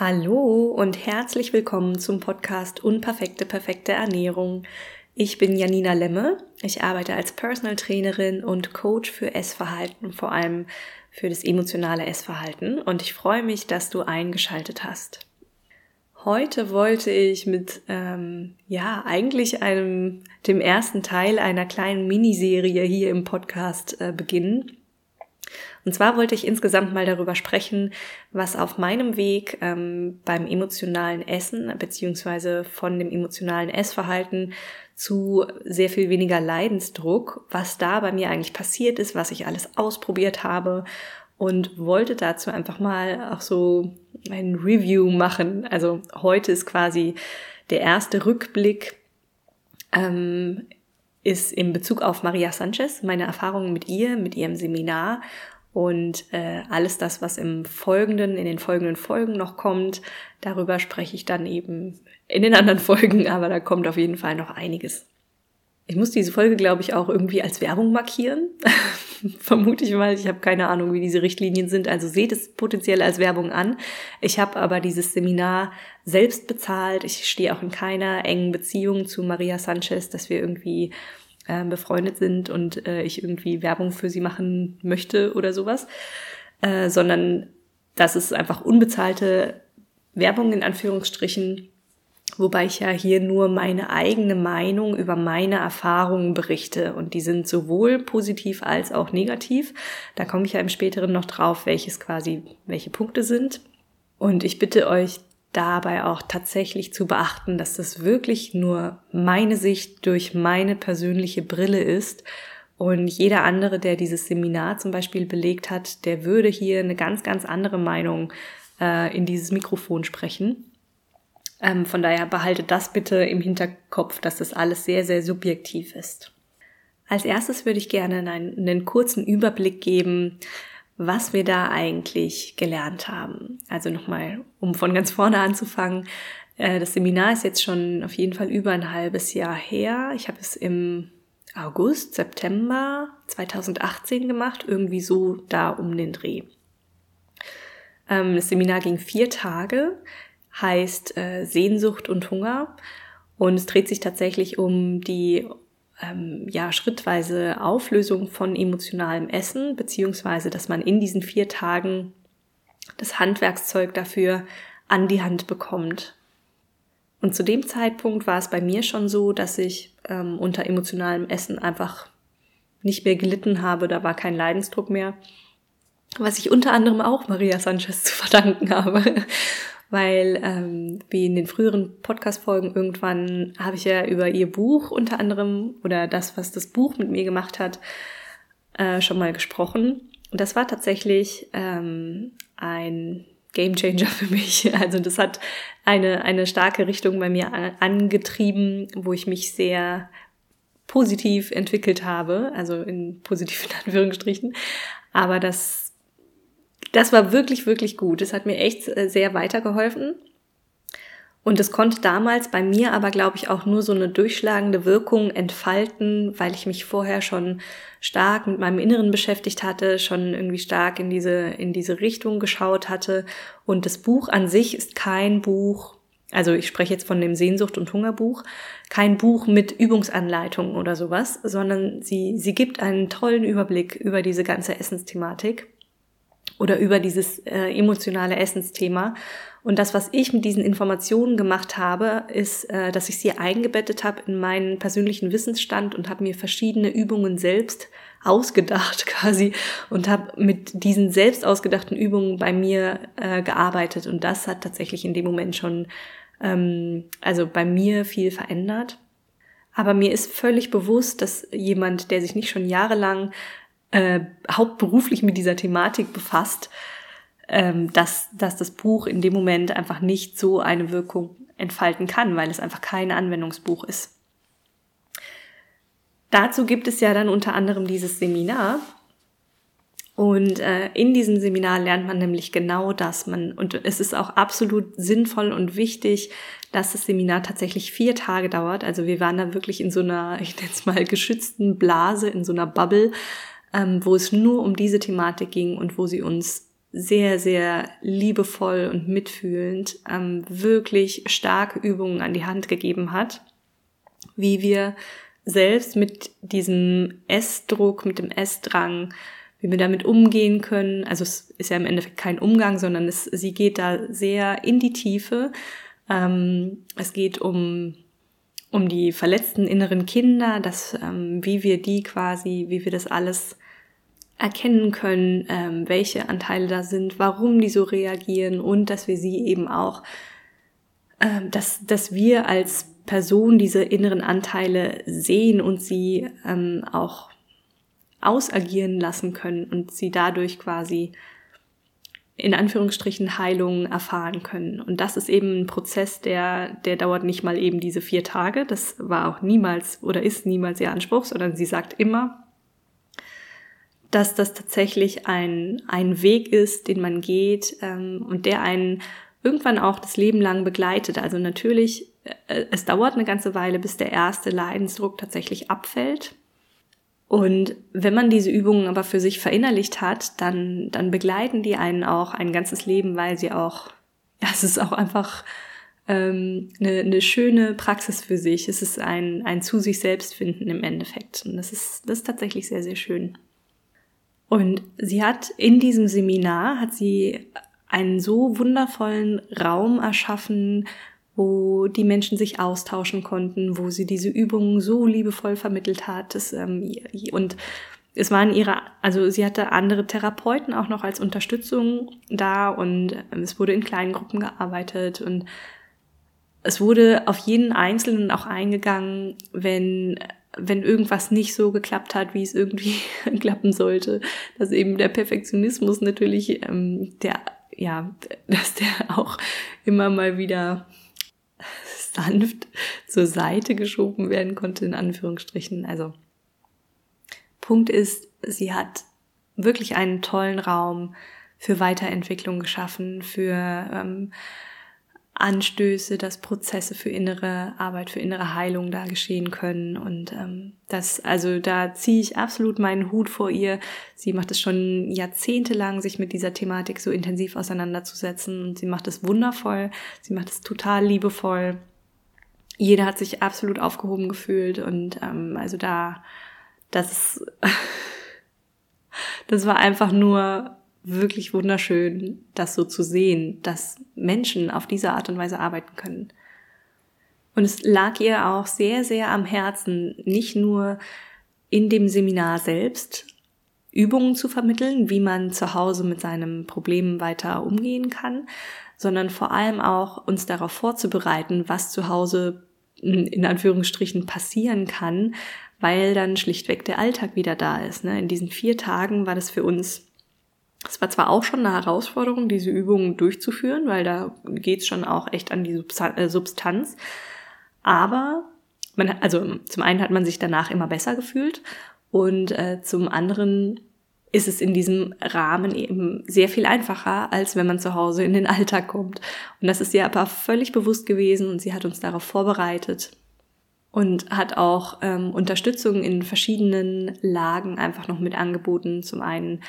Hallo und herzlich willkommen zum Podcast Unperfekte, perfekte Ernährung. Ich bin Janina Lemme. Ich arbeite als Personal Trainerin und Coach für Essverhalten, vor allem für das emotionale Essverhalten. Und ich freue mich, dass du eingeschaltet hast. Heute wollte ich mit, ähm, ja, eigentlich einem, dem ersten Teil einer kleinen Miniserie hier im Podcast äh, beginnen. Und zwar wollte ich insgesamt mal darüber sprechen, was auf meinem Weg ähm, beim emotionalen Essen beziehungsweise von dem emotionalen Essverhalten zu sehr viel weniger Leidensdruck, was da bei mir eigentlich passiert ist, was ich alles ausprobiert habe und wollte dazu einfach mal auch so ein Review machen. Also heute ist quasi der erste Rückblick ähm, ist in Bezug auf Maria Sanchez, meine Erfahrungen mit ihr, mit ihrem Seminar und äh, alles das, was im Folgenden, in den folgenden Folgen noch kommt, darüber spreche ich dann eben in den anderen Folgen, aber da kommt auf jeden Fall noch einiges. Ich muss diese Folge, glaube ich, auch irgendwie als Werbung markieren. Vermute ich mal. Ich habe keine Ahnung, wie diese Richtlinien sind. Also seht es potenziell als Werbung an. Ich habe aber dieses Seminar selbst bezahlt. Ich stehe auch in keiner engen Beziehung zu Maria Sanchez, dass wir irgendwie äh, befreundet sind und äh, ich irgendwie Werbung für sie machen möchte oder sowas, äh, sondern das ist einfach unbezahlte Werbung in Anführungsstrichen, wobei ich ja hier nur meine eigene Meinung über meine Erfahrungen berichte und die sind sowohl positiv als auch negativ. Da komme ich ja im späteren noch drauf, welches quasi welche Punkte sind. Und ich bitte euch dabei auch tatsächlich zu beachten, dass das wirklich nur meine Sicht durch meine persönliche Brille ist. Und jeder andere, der dieses Seminar zum Beispiel belegt hat, der würde hier eine ganz, ganz andere Meinung äh, in dieses Mikrofon sprechen. Ähm, von daher behaltet das bitte im Hinterkopf, dass das alles sehr, sehr subjektiv ist. Als erstes würde ich gerne einen, einen kurzen Überblick geben, was wir da eigentlich gelernt haben. Also nochmal, um von ganz vorne anzufangen. Äh, das Seminar ist jetzt schon auf jeden Fall über ein halbes Jahr her. Ich habe es im August, September 2018 gemacht, irgendwie so da um den Dreh. Ähm, das Seminar ging vier Tage, heißt äh, Sehnsucht und Hunger. Und es dreht sich tatsächlich um die ähm, ja, schrittweise Auflösung von emotionalem Essen, beziehungsweise dass man in diesen vier Tagen das Handwerkszeug dafür an die Hand bekommt. Und zu dem Zeitpunkt war es bei mir schon so, dass ich ähm, unter emotionalem Essen einfach nicht mehr gelitten habe, da war kein Leidensdruck mehr, was ich unter anderem auch Maria Sanchez zu verdanken habe weil ähm, wie in den früheren Podcast-Folgen irgendwann habe ich ja über ihr Buch unter anderem oder das, was das Buch mit mir gemacht hat, äh, schon mal gesprochen. Und das war tatsächlich ähm, ein Game Changer für mich. Also das hat eine, eine starke Richtung bei mir angetrieben, wo ich mich sehr positiv entwickelt habe, also in positiven Anführungsstrichen. Aber das das war wirklich, wirklich gut. Es hat mir echt äh, sehr weitergeholfen. Und es konnte damals bei mir aber, glaube ich, auch nur so eine durchschlagende Wirkung entfalten, weil ich mich vorher schon stark mit meinem Inneren beschäftigt hatte, schon irgendwie stark in diese, in diese Richtung geschaut hatte. Und das Buch an sich ist kein Buch, also ich spreche jetzt von dem Sehnsucht- und Hungerbuch, kein Buch mit Übungsanleitungen oder sowas, sondern sie, sie gibt einen tollen Überblick über diese ganze Essensthematik oder über dieses äh, emotionale Essensthema. Und das, was ich mit diesen Informationen gemacht habe, ist, äh, dass ich sie eingebettet habe in meinen persönlichen Wissensstand und habe mir verschiedene Übungen selbst ausgedacht quasi und habe mit diesen selbst ausgedachten Übungen bei mir äh, gearbeitet. Und das hat tatsächlich in dem Moment schon, ähm, also bei mir viel verändert. Aber mir ist völlig bewusst, dass jemand, der sich nicht schon jahrelang äh, hauptberuflich mit dieser Thematik befasst, ähm, dass, dass das Buch in dem Moment einfach nicht so eine Wirkung entfalten kann, weil es einfach kein Anwendungsbuch ist. Dazu gibt es ja dann unter anderem dieses Seminar. Und äh, in diesem Seminar lernt man nämlich genau das. Man, und es ist auch absolut sinnvoll und wichtig, dass das Seminar tatsächlich vier Tage dauert. Also wir waren da wirklich in so einer, ich nenne es mal, geschützten Blase, in so einer Bubble, ähm, wo es nur um diese Thematik ging und wo sie uns sehr, sehr liebevoll und mitfühlend ähm, wirklich starke Übungen an die Hand gegeben hat, wie wir selbst mit diesem Essdruck, mit dem Essdrang, wie wir damit umgehen können. Also es ist ja im Endeffekt kein Umgang, sondern es, sie geht da sehr in die Tiefe. Ähm, es geht um um die verletzten inneren Kinder, dass ähm, wie wir die quasi, wie wir das alles erkennen können, ähm, welche Anteile da sind, warum die so reagieren und dass wir sie eben auch, ähm, dass, dass wir als Person diese inneren Anteile sehen und sie ähm, auch ausagieren lassen können und sie dadurch quasi in Anführungsstrichen Heilung erfahren können. Und das ist eben ein Prozess, der, der dauert nicht mal eben diese vier Tage. Das war auch niemals oder ist niemals ihr Anspruch, sondern sie sagt immer, dass das tatsächlich ein, ein Weg ist, den man geht ähm, und der einen irgendwann auch das Leben lang begleitet. Also natürlich, äh, es dauert eine ganze Weile, bis der erste Leidensdruck tatsächlich abfällt. Und wenn man diese Übungen aber für sich verinnerlicht hat, dann, dann begleiten die einen auch ein ganzes Leben, weil sie auch, ja, es ist auch einfach ähm, eine, eine schöne Praxis für sich. Es ist ein, ein zu sich selbst finden im Endeffekt. Und das ist, das ist tatsächlich sehr, sehr schön. Und sie hat in diesem Seminar, hat sie einen so wundervollen Raum erschaffen, wo die Menschen sich austauschen konnten, wo sie diese Übungen so liebevoll vermittelt hat. Das, ähm, und es waren ihre, also sie hatte andere Therapeuten auch noch als Unterstützung da und es wurde in kleinen Gruppen gearbeitet und es wurde auf jeden Einzelnen auch eingegangen, wenn wenn irgendwas nicht so geklappt hat, wie es irgendwie klappen sollte, dass eben der Perfektionismus natürlich ähm, der ja, dass der auch immer mal wieder sanft zur Seite geschoben werden konnte, in Anführungsstrichen. Also Punkt ist, sie hat wirklich einen tollen Raum für Weiterentwicklung geschaffen, für ähm, Anstöße, dass Prozesse für innere Arbeit, für innere Heilung da geschehen können. Und ähm, das, also da ziehe ich absolut meinen Hut vor ihr. Sie macht es schon jahrzehntelang, sich mit dieser Thematik so intensiv auseinanderzusetzen. Und sie macht es wundervoll. Sie macht es total liebevoll jeder hat sich absolut aufgehoben gefühlt und ähm, also da, das, das war einfach nur wirklich wunderschön, das so zu sehen, dass Menschen auf diese Art und Weise arbeiten können. Und es lag ihr auch sehr, sehr am Herzen, nicht nur in dem Seminar selbst Übungen zu vermitteln, wie man zu Hause mit seinem Problem weiter umgehen kann, sondern vor allem auch uns darauf vorzubereiten, was zu Hause in Anführungsstrichen passieren kann, weil dann schlichtweg der Alltag wieder da ist. Ne? In diesen vier Tagen war das für uns, es war zwar auch schon eine Herausforderung, diese Übungen durchzuführen, weil da geht's schon auch echt an die äh, Substanz, aber man, also zum einen hat man sich danach immer besser gefühlt und äh, zum anderen ist es in diesem Rahmen eben sehr viel einfacher, als wenn man zu Hause in den Alltag kommt. Und das ist ihr aber völlig bewusst gewesen und sie hat uns darauf vorbereitet und hat auch ähm, Unterstützung in verschiedenen Lagen einfach noch mit angeboten. Zum einen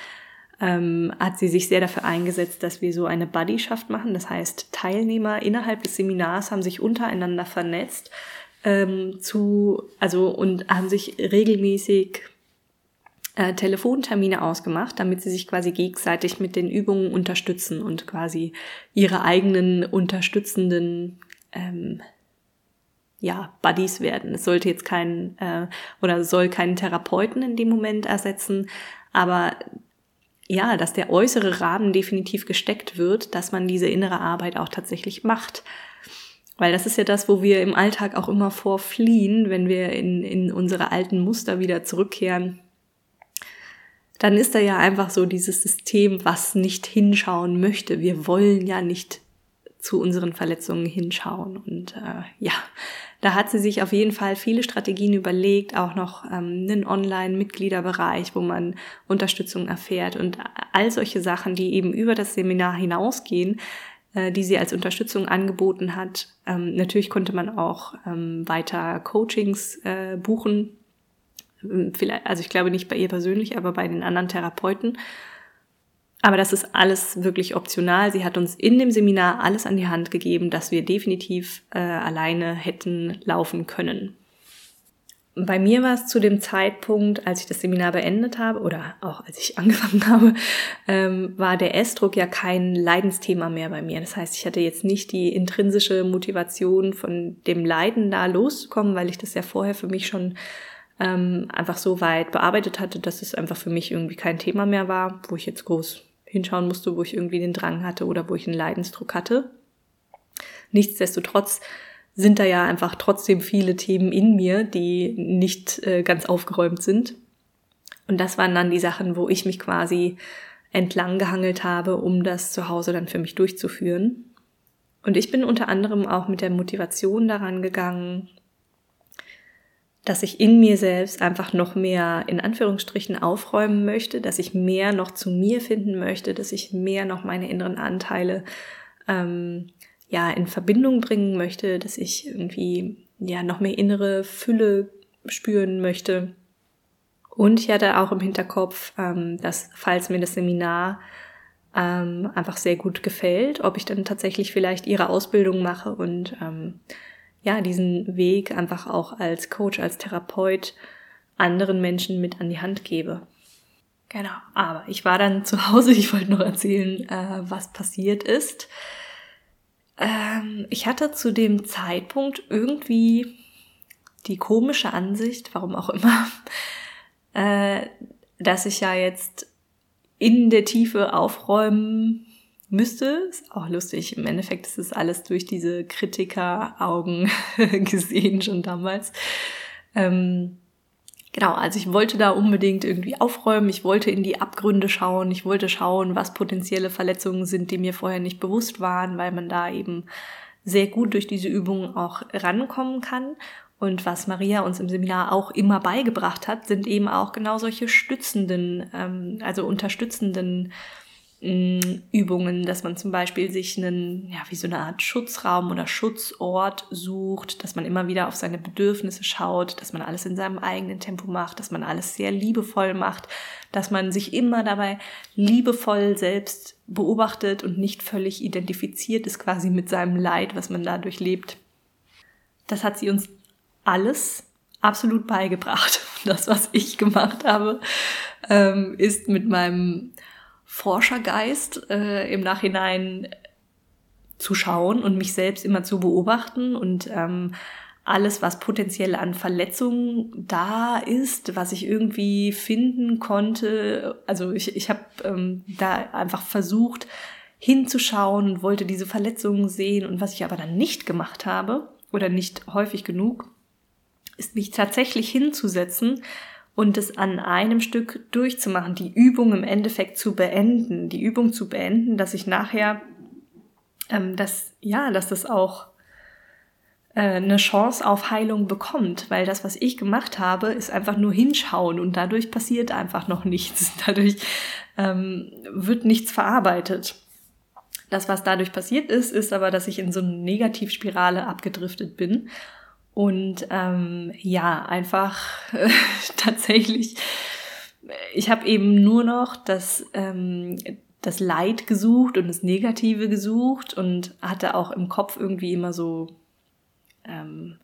ähm, hat sie sich sehr dafür eingesetzt, dass wir so eine Buddyschaft machen. Das heißt, Teilnehmer innerhalb des Seminars haben sich untereinander vernetzt ähm, zu, also und haben sich regelmäßig äh, Telefontermine ausgemacht, damit sie sich quasi gegenseitig mit den Übungen unterstützen und quasi ihre eigenen unterstützenden ähm, ja, Buddies werden. Es sollte jetzt kein äh, oder soll keinen Therapeuten in dem Moment ersetzen, aber ja, dass der äußere Rahmen definitiv gesteckt wird, dass man diese innere Arbeit auch tatsächlich macht. Weil das ist ja das, wo wir im Alltag auch immer vorfliehen, wenn wir in, in unsere alten Muster wieder zurückkehren dann ist da ja einfach so dieses System, was nicht hinschauen möchte. Wir wollen ja nicht zu unseren Verletzungen hinschauen. Und äh, ja, da hat sie sich auf jeden Fall viele Strategien überlegt, auch noch ähm, einen Online-Mitgliederbereich, wo man Unterstützung erfährt und all solche Sachen, die eben über das Seminar hinausgehen, äh, die sie als Unterstützung angeboten hat. Ähm, natürlich konnte man auch ähm, weiter Coachings äh, buchen Vielleicht, also ich glaube nicht bei ihr persönlich, aber bei den anderen Therapeuten. Aber das ist alles wirklich optional. Sie hat uns in dem Seminar alles an die Hand gegeben, dass wir definitiv äh, alleine hätten laufen können. Bei mir war es zu dem Zeitpunkt, als ich das Seminar beendet habe oder auch als ich angefangen habe, ähm, war der Essdruck ja kein Leidensthema mehr bei mir. Das heißt, ich hatte jetzt nicht die intrinsische Motivation von dem Leiden da loszukommen, weil ich das ja vorher für mich schon ähm, einfach so weit bearbeitet hatte, dass es einfach für mich irgendwie kein Thema mehr war, wo ich jetzt groß hinschauen musste, wo ich irgendwie den Drang hatte oder wo ich einen Leidensdruck hatte. Nichtsdestotrotz sind da ja einfach trotzdem viele Themen in mir, die nicht äh, ganz aufgeräumt sind. Und das waren dann die Sachen, wo ich mich quasi entlang gehangelt habe, um das zu Hause dann für mich durchzuführen. Und ich bin unter anderem auch mit der Motivation daran gegangen, dass ich in mir selbst einfach noch mehr in Anführungsstrichen aufräumen möchte, dass ich mehr noch zu mir finden möchte, dass ich mehr noch meine inneren Anteile ähm, ja in Verbindung bringen möchte, dass ich irgendwie ja noch mehr innere Fülle spüren möchte. Und ich hatte auch im Hinterkopf, ähm, dass falls mir das Seminar ähm, einfach sehr gut gefällt, ob ich dann tatsächlich vielleicht ihre Ausbildung mache und ähm, ja diesen Weg einfach auch als Coach, als Therapeut anderen Menschen mit an die Hand gebe. Genau, aber ich war dann zu Hause, ich wollte noch erzählen, äh, was passiert ist. Ähm, ich hatte zu dem Zeitpunkt irgendwie die komische Ansicht, warum auch immer, äh, dass ich ja jetzt in der Tiefe aufräumen müsste. Ist auch lustig. Im Endeffekt ist es alles durch diese Kritikeraugen gesehen schon damals. Ähm, Genau, also ich wollte da unbedingt irgendwie aufräumen, ich wollte in die Abgründe schauen, ich wollte schauen, was potenzielle Verletzungen sind, die mir vorher nicht bewusst waren, weil man da eben sehr gut durch diese Übungen auch rankommen kann. Und was Maria uns im Seminar auch immer beigebracht hat, sind eben auch genau solche stützenden, ähm, also unterstützenden Übungen, dass man zum Beispiel sich einen, ja, wie so eine Art Schutzraum oder Schutzort sucht, dass man immer wieder auf seine Bedürfnisse schaut, dass man alles in seinem eigenen Tempo macht, dass man alles sehr liebevoll macht, dass man sich immer dabei liebevoll selbst beobachtet und nicht völlig identifiziert ist quasi mit seinem Leid, was man dadurch lebt. Das hat sie uns alles absolut beigebracht. Das, was ich gemacht habe, ähm, ist mit meinem Forschergeist äh, im Nachhinein zu schauen und mich selbst immer zu beobachten und ähm, alles, was potenziell an Verletzungen da ist, was ich irgendwie finden konnte. Also ich, ich habe ähm, da einfach versucht hinzuschauen und wollte diese Verletzungen sehen. Und was ich aber dann nicht gemacht habe oder nicht häufig genug, ist mich tatsächlich hinzusetzen und es an einem Stück durchzumachen, die Übung im Endeffekt zu beenden, die Übung zu beenden, dass ich nachher, ähm, dass, ja, dass das auch äh, eine Chance auf Heilung bekommt, weil das, was ich gemacht habe, ist einfach nur hinschauen und dadurch passiert einfach noch nichts. Dadurch ähm, wird nichts verarbeitet. Das, was dadurch passiert ist, ist aber, dass ich in so eine Negativspirale abgedriftet bin und ähm, ja, einfach tatsächlich, ich habe eben nur noch das, ähm, das Leid gesucht und das Negative gesucht und hatte auch im Kopf irgendwie immer so, ähm,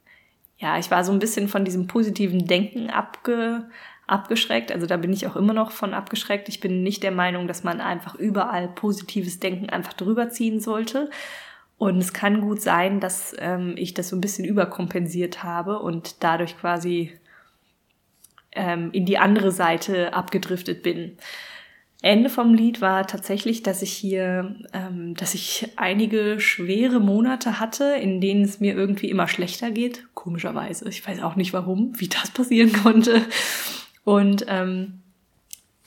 ja, ich war so ein bisschen von diesem positiven Denken abge, abgeschreckt. Also da bin ich auch immer noch von abgeschreckt. Ich bin nicht der Meinung, dass man einfach überall positives Denken einfach drüber ziehen sollte, und es kann gut sein, dass ähm, ich das so ein bisschen überkompensiert habe und dadurch quasi ähm, in die andere Seite abgedriftet bin. Ende vom Lied war tatsächlich, dass ich hier, ähm, dass ich einige schwere Monate hatte, in denen es mir irgendwie immer schlechter geht. Komischerweise. Ich weiß auch nicht warum, wie das passieren konnte. Und ähm,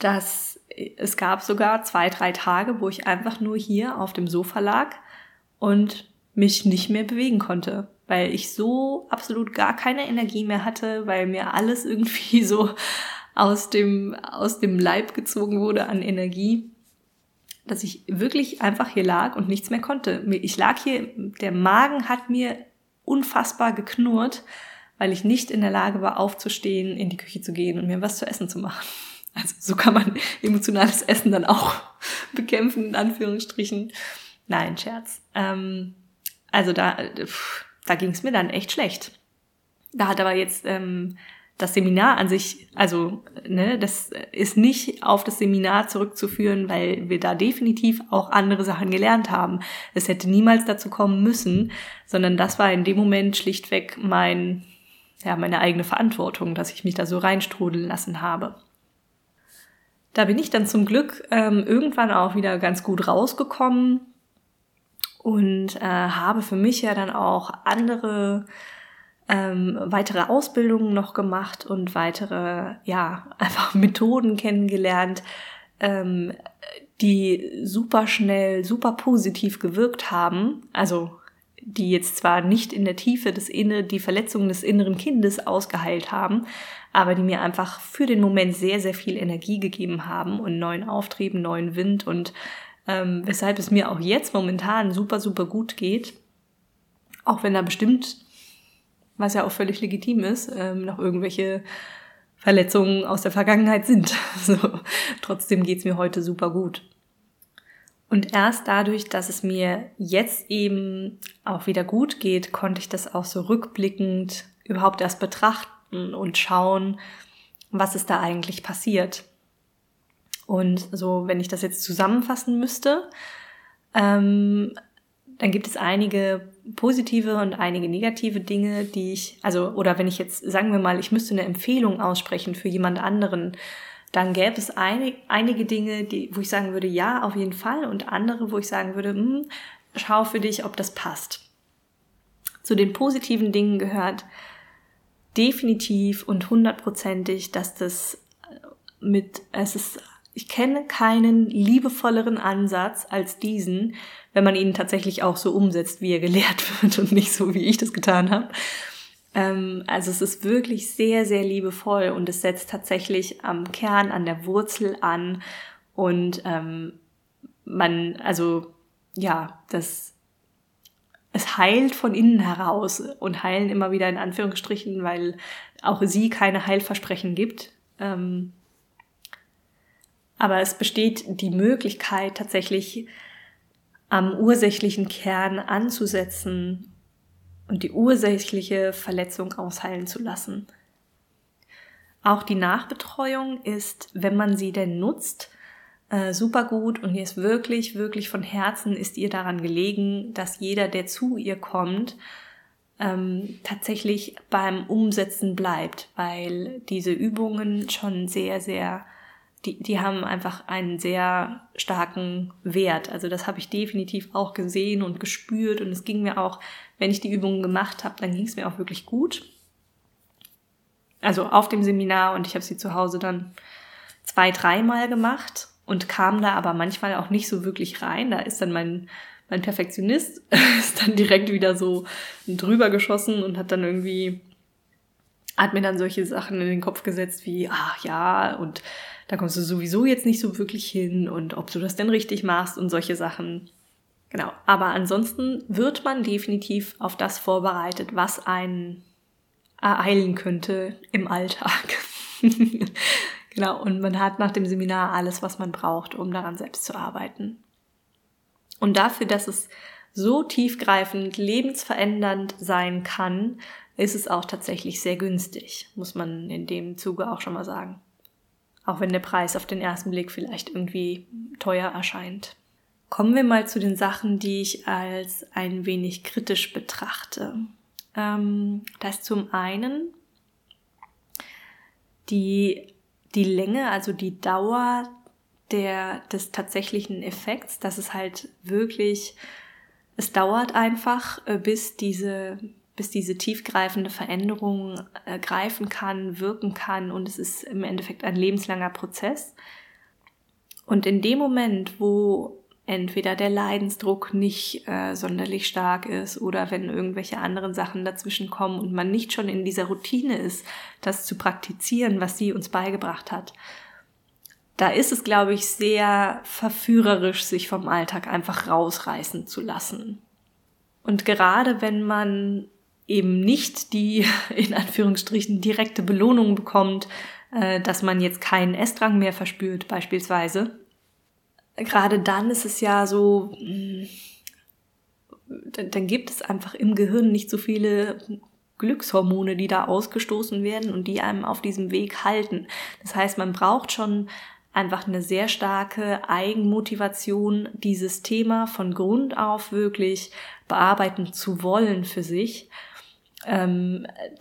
dass es gab sogar zwei, drei Tage, wo ich einfach nur hier auf dem Sofa lag und mich nicht mehr bewegen konnte, weil ich so absolut gar keine Energie mehr hatte, weil mir alles irgendwie so aus dem, aus dem Leib gezogen wurde an Energie, dass ich wirklich einfach hier lag und nichts mehr konnte. Ich lag hier, der Magen hat mir unfassbar geknurrt, weil ich nicht in der Lage war, aufzustehen, in die Küche zu gehen und mir was zu essen zu machen. Also so kann man emotionales Essen dann auch bekämpfen, in Anführungsstrichen. Nein, Scherz. Ähm, also da, da ging es mir dann echt schlecht. Da hat aber jetzt ähm, das Seminar an sich, also ne, das ist nicht auf das Seminar zurückzuführen, weil wir da definitiv auch andere Sachen gelernt haben. Es hätte niemals dazu kommen müssen, sondern das war in dem Moment schlichtweg mein, ja, meine eigene Verantwortung, dass ich mich da so reinstrudeln lassen habe. Da bin ich dann zum Glück ähm, irgendwann auch wieder ganz gut rausgekommen und äh, habe für mich ja dann auch andere ähm, weitere Ausbildungen noch gemacht und weitere, ja, einfach Methoden kennengelernt, ähm, die super schnell, super positiv gewirkt haben. Also die jetzt zwar nicht in der Tiefe des Inne, die Verletzungen des inneren Kindes ausgeheilt haben, aber die mir einfach für den Moment sehr, sehr viel Energie gegeben haben und neuen Auftrieb, neuen Wind und ähm, weshalb es mir auch jetzt momentan super, super gut geht. Auch wenn da bestimmt was ja auch völlig legitim ist, ähm, noch irgendwelche Verletzungen aus der Vergangenheit sind. So, trotzdem geht's mir heute super gut. Und erst dadurch, dass es mir jetzt eben auch wieder gut geht, konnte ich das auch so rückblickend überhaupt erst betrachten und schauen, was ist da eigentlich passiert. Und so, wenn ich das jetzt zusammenfassen müsste, ähm, dann gibt es einige positive und einige negative Dinge, die ich, also, oder wenn ich jetzt, sagen wir mal, ich müsste eine Empfehlung aussprechen für jemand anderen, dann gäbe es einig, einige Dinge, die, wo ich sagen würde, ja, auf jeden Fall, und andere, wo ich sagen würde, hm, schau für dich, ob das passt. Zu den positiven Dingen gehört definitiv und hundertprozentig, dass das mit, es ist ich kenne keinen liebevolleren Ansatz als diesen, wenn man ihn tatsächlich auch so umsetzt, wie er gelehrt wird und nicht so, wie ich das getan habe. Ähm, also es ist wirklich sehr, sehr liebevoll und es setzt tatsächlich am Kern, an der Wurzel an und ähm, man, also ja, das es heilt von innen heraus und heilen immer wieder in Anführungsstrichen, weil auch sie keine Heilversprechen gibt. Ähm, aber es besteht die Möglichkeit, tatsächlich am ursächlichen Kern anzusetzen und die ursächliche Verletzung ausheilen zu lassen. Auch die Nachbetreuung ist, wenn man sie denn nutzt, äh, super gut und ihr ist wirklich, wirklich von Herzen ist ihr daran gelegen, dass jeder, der zu ihr kommt, ähm, tatsächlich beim Umsetzen bleibt, weil diese Übungen schon sehr, sehr die, die haben einfach einen sehr starken Wert. Also das habe ich definitiv auch gesehen und gespürt und es ging mir auch, wenn ich die Übungen gemacht habe, dann ging es mir auch wirklich gut. Also auf dem Seminar und ich habe sie zu Hause dann zwei, dreimal gemacht und kam da aber manchmal auch nicht so wirklich rein. Da ist dann mein, mein Perfektionist ist dann direkt wieder so drüber geschossen und hat dann irgendwie, hat mir dann solche Sachen in den Kopf gesetzt wie, ach ja, und da kommst du sowieso jetzt nicht so wirklich hin und ob du das denn richtig machst und solche Sachen. Genau. Aber ansonsten wird man definitiv auf das vorbereitet, was einen ereilen könnte im Alltag. genau. Und man hat nach dem Seminar alles, was man braucht, um daran selbst zu arbeiten. Und dafür, dass es so tiefgreifend, lebensverändernd sein kann, ist es auch tatsächlich sehr günstig, muss man in dem Zuge auch schon mal sagen auch wenn der Preis auf den ersten Blick vielleicht irgendwie teuer erscheint. Kommen wir mal zu den Sachen, die ich als ein wenig kritisch betrachte. Ähm, das ist zum einen die, die Länge, also die Dauer der, des tatsächlichen Effekts, dass es halt wirklich, es dauert einfach, äh, bis diese bis diese tiefgreifende Veränderung äh, greifen kann, wirken kann und es ist im Endeffekt ein lebenslanger Prozess. Und in dem Moment, wo entweder der Leidensdruck nicht äh, sonderlich stark ist oder wenn irgendwelche anderen Sachen dazwischen kommen und man nicht schon in dieser Routine ist, das zu praktizieren, was sie uns beigebracht hat, da ist es, glaube ich, sehr verführerisch, sich vom Alltag einfach rausreißen zu lassen. Und gerade wenn man eben nicht die in Anführungsstrichen direkte Belohnung bekommt, äh, dass man jetzt keinen Essdrang mehr verspürt beispielsweise. Gerade dann ist es ja so, mm, dann gibt es einfach im Gehirn nicht so viele Glückshormone, die da ausgestoßen werden und die einem auf diesem Weg halten. Das heißt, man braucht schon einfach eine sehr starke Eigenmotivation, dieses Thema von Grund auf wirklich bearbeiten zu wollen für sich,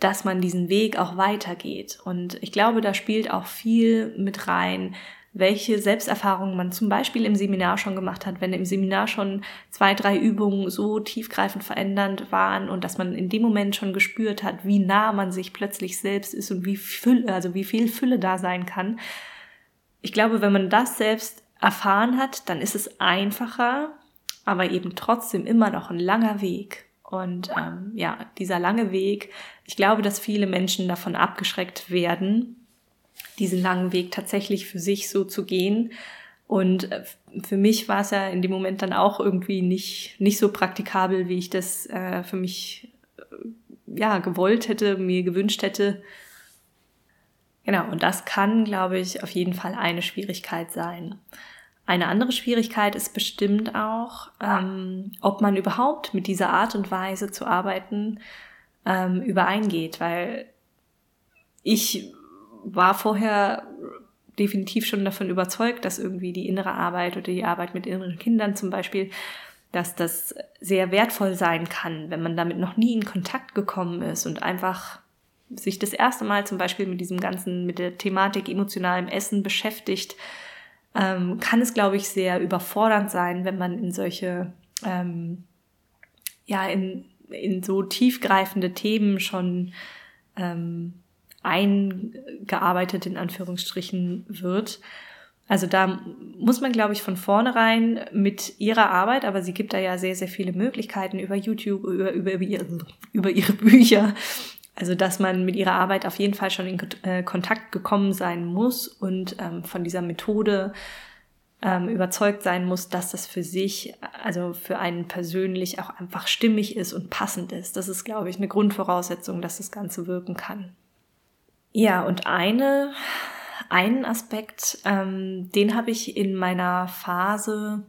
dass man diesen Weg auch weitergeht. Und ich glaube, da spielt auch viel mit rein, welche Selbsterfahrungen man zum Beispiel im Seminar schon gemacht hat, wenn im Seminar schon zwei, drei Übungen so tiefgreifend verändernd waren und dass man in dem Moment schon gespürt hat, wie nah man sich plötzlich selbst ist und wie Fülle, also wie viel Fülle da sein kann. Ich glaube, wenn man das selbst erfahren hat, dann ist es einfacher, aber eben trotzdem immer noch ein langer Weg. Und ähm, ja, dieser lange Weg, ich glaube, dass viele Menschen davon abgeschreckt werden, diesen langen Weg tatsächlich für sich so zu gehen. Und äh, für mich war es ja in dem Moment dann auch irgendwie nicht, nicht so praktikabel, wie ich das äh, für mich äh, ja gewollt hätte, mir gewünscht hätte. Genau, und das kann, glaube ich, auf jeden Fall eine Schwierigkeit sein. Eine andere Schwierigkeit ist bestimmt auch, ähm, ob man überhaupt mit dieser Art und Weise zu arbeiten ähm, übereingeht, weil ich war vorher definitiv schon davon überzeugt, dass irgendwie die innere Arbeit oder die Arbeit mit inneren Kindern zum Beispiel, dass das sehr wertvoll sein kann, wenn man damit noch nie in Kontakt gekommen ist und einfach sich das erste Mal zum Beispiel mit diesem ganzen, mit der Thematik emotionalem Essen beschäftigt, ähm, kann es, glaube ich, sehr überfordernd sein, wenn man in solche, ähm, ja, in, in so tiefgreifende Themen schon ähm, eingearbeitet in Anführungsstrichen wird. Also da muss man, glaube ich, von vornherein mit ihrer Arbeit, aber sie gibt da ja sehr, sehr viele Möglichkeiten über YouTube, über, über, über, ihre, über ihre Bücher. Also dass man mit ihrer Arbeit auf jeden Fall schon in äh, Kontakt gekommen sein muss und ähm, von dieser Methode ähm, überzeugt sein muss, dass das für sich, also für einen persönlich auch einfach stimmig ist und passend ist. Das ist, glaube ich, eine Grundvoraussetzung, dass das Ganze wirken kann. Ja, und eine, einen Aspekt, ähm, den habe ich in meiner Phase,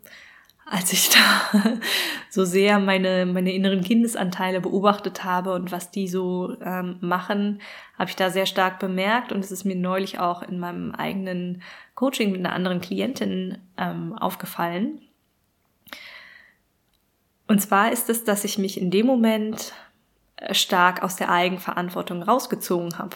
als ich da so sehr meine, meine inneren Kindesanteile beobachtet habe und was die so ähm, machen, habe ich da sehr stark bemerkt und es ist mir neulich auch in meinem eigenen Coaching mit einer anderen Klientin ähm, aufgefallen. Und zwar ist es, dass ich mich in dem Moment äh, stark aus der Eigenverantwortung rausgezogen habe.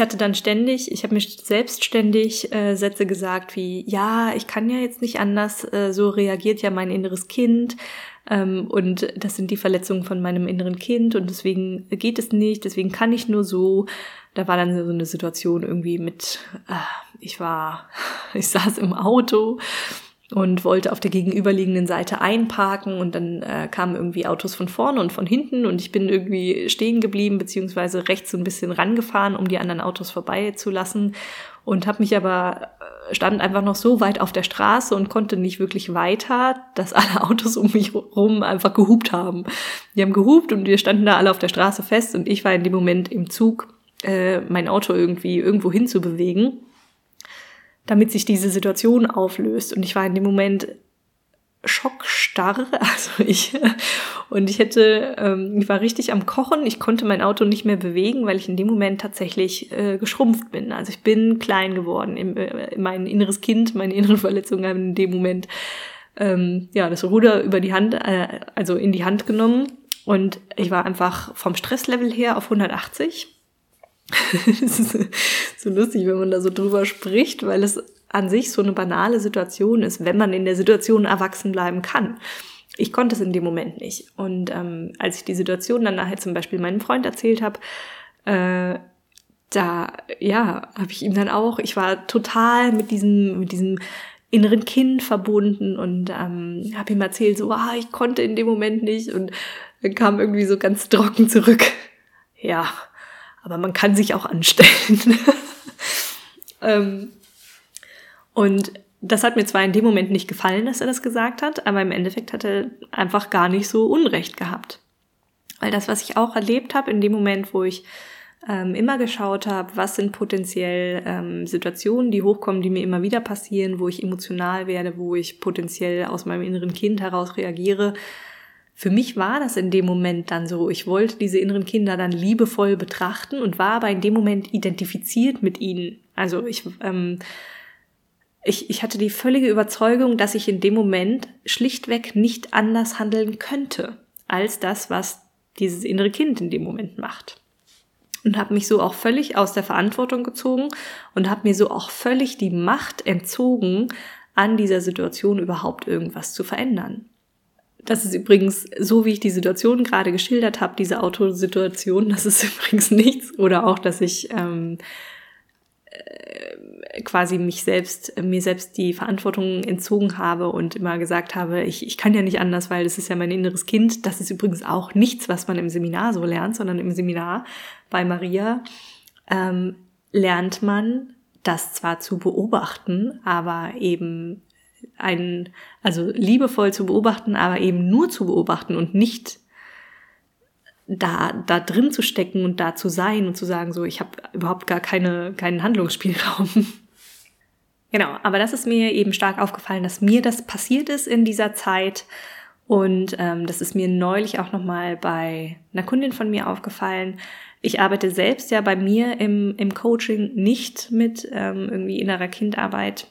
Ich hatte dann ständig, ich habe mir selbstständig äh, Sätze gesagt wie, ja, ich kann ja jetzt nicht anders, äh, so reagiert ja mein inneres Kind ähm, und das sind die Verletzungen von meinem inneren Kind und deswegen geht es nicht, deswegen kann ich nur so. Da war dann so eine Situation irgendwie mit, äh, ich war, ich saß im Auto und wollte auf der gegenüberliegenden Seite einparken und dann äh, kamen irgendwie Autos von vorne und von hinten und ich bin irgendwie stehen geblieben beziehungsweise rechts so ein bisschen rangefahren, um die anderen Autos vorbeizulassen und habe mich aber äh, stand einfach noch so weit auf der Straße und konnte nicht wirklich weiter, dass alle Autos um mich rum einfach gehupt haben. Die haben gehupt und wir standen da alle auf der Straße fest und ich war in dem Moment im Zug, äh, mein Auto irgendwie irgendwo hinzubewegen damit sich diese Situation auflöst. Und ich war in dem Moment schockstarr, also ich und ich hätte, ähm, ich war richtig am Kochen. Ich konnte mein Auto nicht mehr bewegen, weil ich in dem Moment tatsächlich äh, geschrumpft bin. Also ich bin klein geworden. Äh, mein inneres Kind, meine inneren Verletzungen haben in dem Moment ähm, ja das Ruder über die Hand, äh, also in die Hand genommen und ich war einfach vom Stresslevel her auf 180 das ist so lustig, wenn man da so drüber spricht, weil es an sich so eine banale Situation ist, wenn man in der Situation erwachsen bleiben kann. Ich konnte es in dem Moment nicht. Und ähm, als ich die Situation dann nachher zum Beispiel meinem Freund erzählt habe, äh, da, ja, habe ich ihm dann auch, ich war total mit diesem, mit diesem inneren Kind verbunden und ähm, habe ihm erzählt, so, ah, ich konnte in dem Moment nicht und dann kam irgendwie so ganz trocken zurück. Ja, aber man kann sich auch anstellen. ähm, und das hat mir zwar in dem Moment nicht gefallen, dass er das gesagt hat, aber im Endeffekt hat er einfach gar nicht so Unrecht gehabt. Weil das, was ich auch erlebt habe in dem Moment, wo ich ähm, immer geschaut habe, was sind potenziell ähm, Situationen, die hochkommen, die mir immer wieder passieren, wo ich emotional werde, wo ich potenziell aus meinem inneren Kind heraus reagiere. Für mich war das in dem Moment dann so. Ich wollte diese inneren Kinder dann liebevoll betrachten und war aber in dem Moment identifiziert mit ihnen. Also ich, ähm, ich, ich hatte die völlige Überzeugung, dass ich in dem Moment schlichtweg nicht anders handeln könnte als das, was dieses innere Kind in dem Moment macht und habe mich so auch völlig aus der Verantwortung gezogen und habe mir so auch völlig die Macht entzogen, an dieser Situation überhaupt irgendwas zu verändern. Das ist übrigens so, wie ich die Situation gerade geschildert habe, diese Autosituation, das ist übrigens nichts. Oder auch, dass ich ähm, quasi mich selbst, mir selbst die Verantwortung entzogen habe und immer gesagt habe, ich, ich kann ja nicht anders, weil das ist ja mein inneres Kind. Das ist übrigens auch nichts, was man im Seminar so lernt, sondern im Seminar bei Maria ähm, lernt man das zwar zu beobachten, aber eben ein, also liebevoll zu beobachten, aber eben nur zu beobachten und nicht da, da drin zu stecken und da zu sein und zu sagen, so, ich habe überhaupt gar keine, keinen Handlungsspielraum. genau, aber das ist mir eben stark aufgefallen, dass mir das passiert ist in dieser Zeit. Und ähm, das ist mir neulich auch nochmal bei einer Kundin von mir aufgefallen. Ich arbeite selbst ja bei mir im, im Coaching nicht mit ähm, irgendwie innerer Kindarbeit,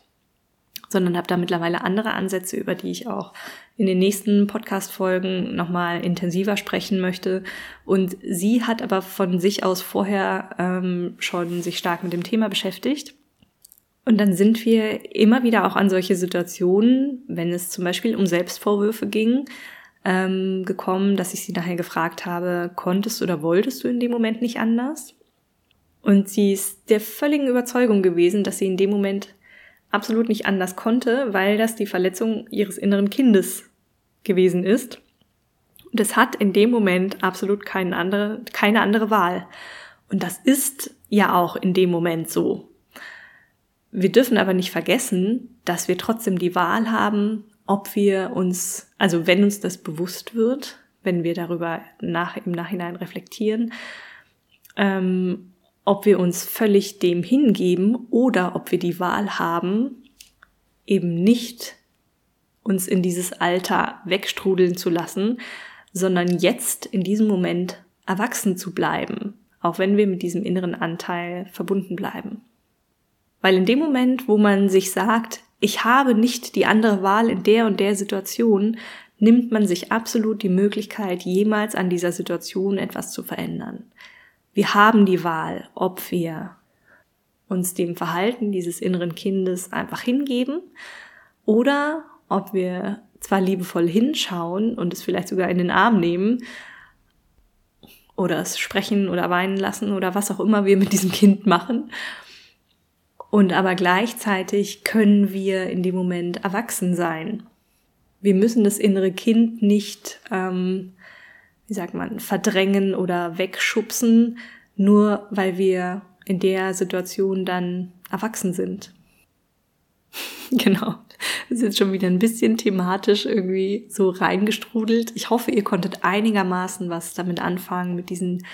sondern habe da mittlerweile andere Ansätze, über die ich auch in den nächsten Podcast-Folgen nochmal intensiver sprechen möchte. Und sie hat aber von sich aus vorher ähm, schon sich stark mit dem Thema beschäftigt. Und dann sind wir immer wieder auch an solche Situationen, wenn es zum Beispiel um Selbstvorwürfe ging, ähm, gekommen, dass ich sie nachher gefragt habe, konntest oder wolltest du in dem Moment nicht anders? Und sie ist der völligen Überzeugung gewesen, dass sie in dem Moment absolut nicht anders konnte, weil das die Verletzung ihres inneren Kindes gewesen ist. Und es hat in dem Moment absolut keine andere, keine andere Wahl. Und das ist ja auch in dem Moment so. Wir dürfen aber nicht vergessen, dass wir trotzdem die Wahl haben, ob wir uns, also wenn uns das bewusst wird, wenn wir darüber nach, im Nachhinein reflektieren, ähm, ob wir uns völlig dem hingeben oder ob wir die Wahl haben, eben nicht uns in dieses Alter wegstrudeln zu lassen, sondern jetzt in diesem Moment erwachsen zu bleiben, auch wenn wir mit diesem inneren Anteil verbunden bleiben. Weil in dem Moment, wo man sich sagt, ich habe nicht die andere Wahl in der und der Situation, nimmt man sich absolut die Möglichkeit, jemals an dieser Situation etwas zu verändern. Wir haben die Wahl, ob wir uns dem Verhalten dieses inneren Kindes einfach hingeben oder ob wir zwar liebevoll hinschauen und es vielleicht sogar in den Arm nehmen oder es sprechen oder weinen lassen oder was auch immer wir mit diesem Kind machen. Und aber gleichzeitig können wir in dem Moment erwachsen sein. Wir müssen das innere Kind nicht, ähm, wie sagt man, verdrängen oder wegschubsen, nur weil wir in der Situation dann erwachsen sind. genau. Das ist jetzt schon wieder ein bisschen thematisch irgendwie so reingestrudelt. Ich hoffe, ihr konntet einigermaßen was damit anfangen, mit diesen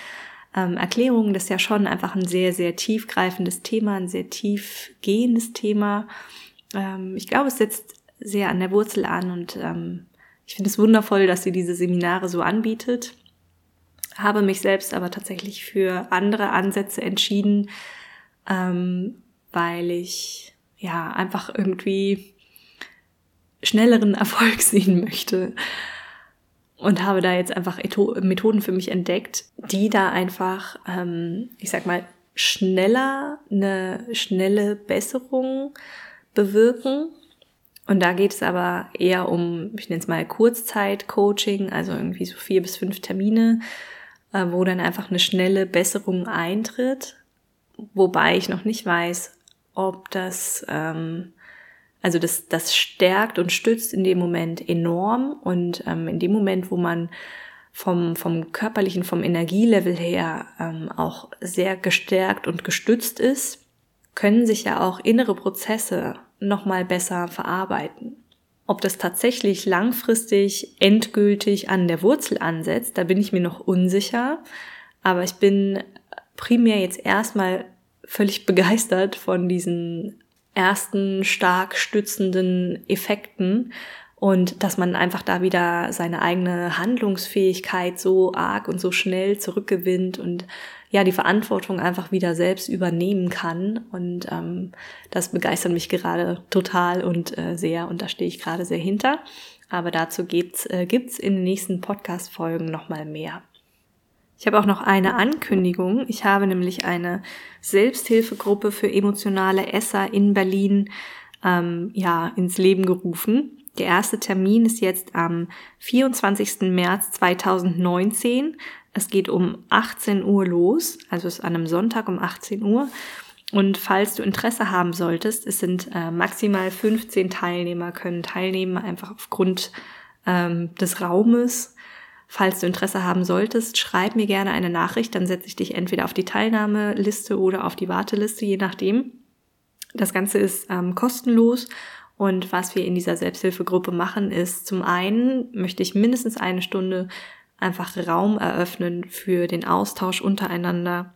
ähm, Erklärungen. Das ist ja schon einfach ein sehr, sehr tiefgreifendes Thema, ein sehr tiefgehendes Thema. Ähm, ich glaube, es setzt sehr an der Wurzel an und ähm, ich finde es wundervoll, dass sie diese Seminare so anbietet. Habe mich selbst aber tatsächlich für andere Ansätze entschieden, ähm, weil ich ja einfach irgendwie schnelleren Erfolg sehen möchte. Und habe da jetzt einfach Methoden für mich entdeckt, die da einfach, ähm, ich sag mal, schneller eine schnelle Besserung bewirken. Und da geht es aber eher um, ich nenne es mal Kurzzeit-Coaching, also irgendwie so vier bis fünf Termine, äh, wo dann einfach eine schnelle Besserung eintritt. Wobei ich noch nicht weiß, ob das ähm, also das, das stärkt und stützt in dem Moment enorm und ähm, in dem Moment, wo man vom, vom körperlichen, vom Energielevel her ähm, auch sehr gestärkt und gestützt ist, können sich ja auch innere Prozesse nochmal besser verarbeiten. Ob das tatsächlich langfristig endgültig an der Wurzel ansetzt, da bin ich mir noch unsicher. Aber ich bin primär jetzt erstmal völlig begeistert von diesen ersten stark stützenden Effekten und dass man einfach da wieder seine eigene Handlungsfähigkeit so arg und so schnell zurückgewinnt und ja die Verantwortung einfach wieder selbst übernehmen kann und ähm, das begeistert mich gerade total und äh, sehr und da stehe ich gerade sehr hinter. Aber dazu gibt's äh, gibt's in den nächsten Podcast Folgen noch mal mehr. Ich habe auch noch eine Ankündigung. Ich habe nämlich eine Selbsthilfegruppe für emotionale Esser in Berlin ähm, ja ins Leben gerufen. Der erste Termin ist jetzt am 24. März 2019. Es geht um 18 Uhr los, also es ist an einem Sonntag um 18 Uhr. Und falls du Interesse haben solltest, es sind äh, maximal 15 Teilnehmer können teilnehmen, einfach aufgrund ähm, des Raumes Falls du Interesse haben solltest, schreib mir gerne eine Nachricht, dann setze ich dich entweder auf die Teilnahmeliste oder auf die Warteliste, je nachdem. Das Ganze ist ähm, kostenlos und was wir in dieser Selbsthilfegruppe machen, ist zum einen möchte ich mindestens eine Stunde einfach Raum eröffnen für den Austausch untereinander,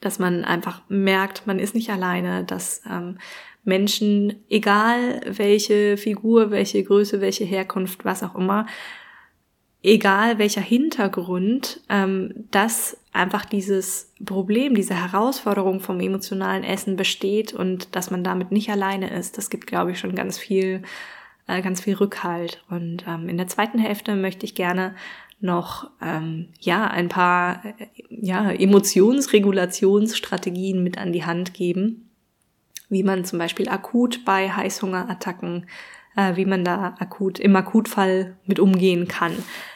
dass man einfach merkt, man ist nicht alleine, dass ähm, Menschen, egal welche Figur, welche Größe, welche Herkunft, was auch immer, egal welcher Hintergrund, ähm, dass einfach dieses Problem, diese Herausforderung vom emotionalen Essen besteht und dass man damit nicht alleine ist. Das gibt, glaube ich, schon ganz viel, äh, ganz viel Rückhalt. Und ähm, in der zweiten Hälfte möchte ich gerne noch ähm, ja ein paar äh, ja Emotionsregulationsstrategien mit an die Hand geben, wie man zum Beispiel akut bei Heißhungerattacken äh, wie man da akut, im Akutfall mit umgehen kann.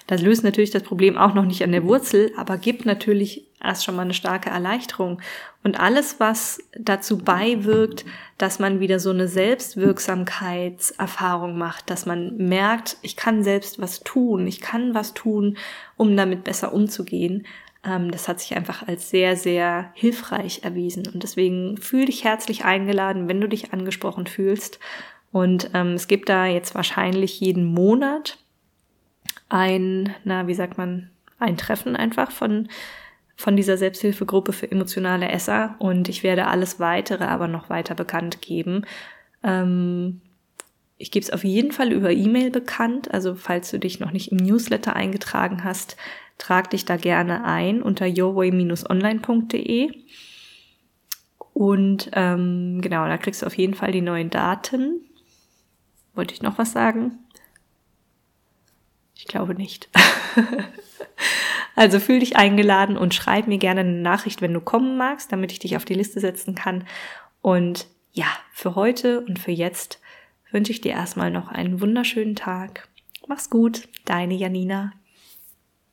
Das löst natürlich das Problem auch noch nicht an der Wurzel, aber gibt natürlich erst schon mal eine starke Erleichterung. Und alles, was dazu beiwirkt, dass man wieder so eine Selbstwirksamkeitserfahrung macht, dass man merkt, ich kann selbst was tun, ich kann was tun, um damit besser umzugehen, ähm, das hat sich einfach als sehr, sehr hilfreich erwiesen. Und deswegen fühl dich herzlich eingeladen, wenn du dich angesprochen fühlst und ähm, es gibt da jetzt wahrscheinlich jeden Monat ein, na, wie sagt man, ein Treffen einfach von, von dieser Selbsthilfegruppe für emotionale Esser. Und ich werde alles weitere aber noch weiter bekannt geben. Ähm, ich gebe es auf jeden Fall über E-Mail bekannt. Also falls du dich noch nicht im Newsletter eingetragen hast, trag dich da gerne ein unter yourway-online.de. Und ähm, genau, da kriegst du auf jeden Fall die neuen Daten. Wollte ich noch was sagen? Ich glaube nicht. also fühl dich eingeladen und schreib mir gerne eine Nachricht, wenn du kommen magst, damit ich dich auf die Liste setzen kann. Und ja, für heute und für jetzt wünsche ich dir erstmal noch einen wunderschönen Tag. Mach's gut, deine Janina.